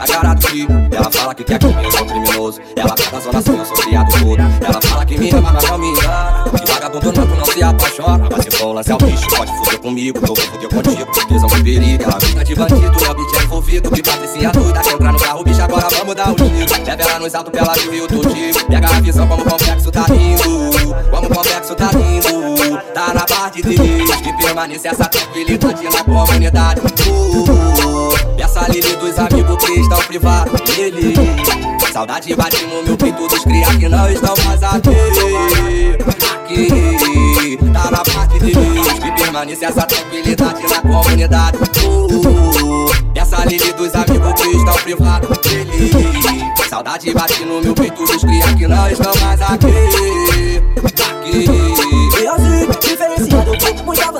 A cara ela fala que quer que eu sou criminoso. Ela tá da zona sul, eu sou criado todo. Ela fala que me ama, mas não me engana. Que vagabundo não, não se apaixona. Mas se for lance é o bicho, pode fuder comigo. Eu vou fuder contigo, visão de perigo. Ela vista de bandido, é bicho é envolvido. Que patricinha doida, quer entrar no carro, bicho, agora vamos dar o tiro. Leva ela nos altos pra ela viu o tiro. Pega a visão como o complexo tá rindo. Como Tá na parte de Deus. Que permanece essa tranquilidade na comunidade. Uh, essa Lili dos amigos que estão privados dele. Saudade bate no meu peito dos cria que não estão mais aqui. Aqui, tá na parte de Deus. Que permanece essa tranquilidade na comunidade. Uh, essa Lili dos amigos que estão privados dele. Saudade bate no meu peito dos cria que não estão mais aqui.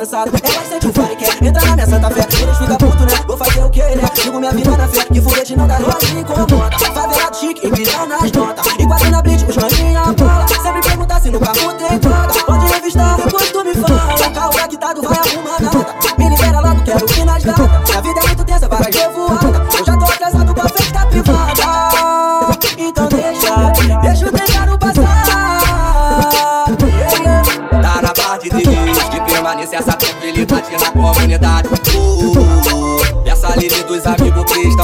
Avançado. É bastante um fire quer entrar na minha santa fé. Eles ficam puto, né? Vou fazer o que, né? Sigo minha vida na fé. Que foguete não dá nós me incomoda. Favelado chique, empilhão nas notas. E quase na blitz, os maninha bola. Sempre pergunta se no carro tem troca. Pode revistar, depois tu me fala. Carro quitado, vai arrumar nada. Me libera logo, quero ir nas datas. Minha vida é muito tensa, para revoada. Eu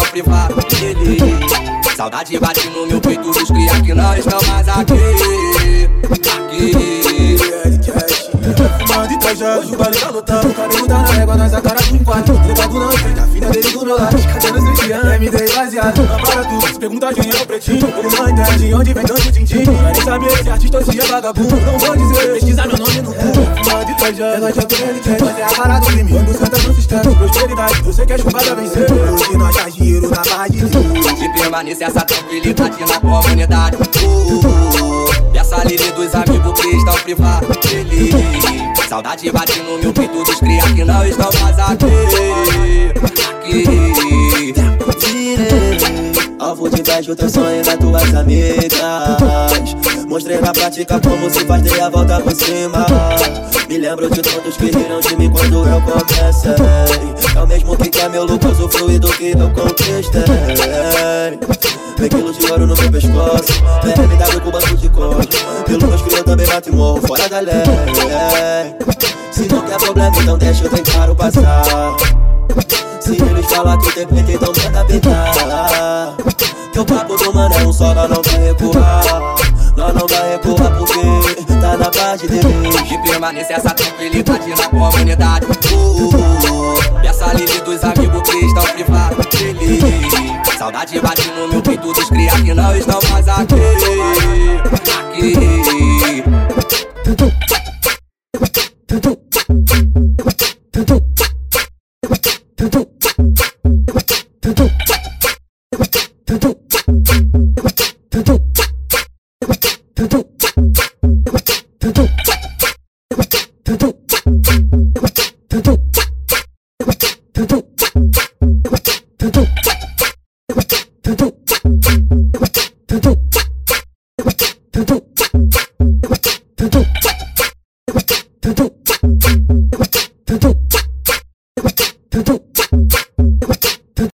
estão privados dele. Saudade bate no meu peito dos cria que não estão mais aqui. Aqui. Fumando e trajado, o baile tá lotado O cabelo tá na régua, nós a cara do enquadro. Levado não entende, a filha dele do meu lado. Cadê nos vigiando, MD baseado Não para tudo, se pergunta quem é o pretinho. Ele não entende onde vem tanto tintim Vai nem saber se artista ou se é vagabundo. Não vou dizer, pesquisar meu nome no cu Fumando e trajado, é nós já ele quer Nós é a cara do crime, quando senta Prosperidade, eu sei que é chumbada vencer Hoje nós faz dinheiro na barra de Deus Que permanece essa tranquilidade na comunidade. Uh, essa Lili dos amigos que estão privados dele. Saudade bate no meu peito dos cria que não estão mais aqui. Aqui. Alvo de inveja, o teu sonho das tuas amigas Mostrei na prática como se faz, dei a volta por cima. Me lembro de todos que riram de mim quando eu comecei. É o mesmo que quer meu lucro, fluido que eu conquistei. Vem quilos de ouro no meu pescoço BMW com banco de couro. Pelo meus eu também bato e morro fora da lei. Se não quer problema, então deixa eu tentar o passar. Se eles falar que tem peito, então manda peitar Que o papo do mano é um só, não vai recuar nós não vai recuar porque tá na parte de Deus. E permanece essa tranquilidade na comunidade. Uh, uh, uh, e essa livre dos amigos que estão privados. Lili. Saudade bate no meu peito dos criados que não estão mais aqui. Aqui. Tudo. 突突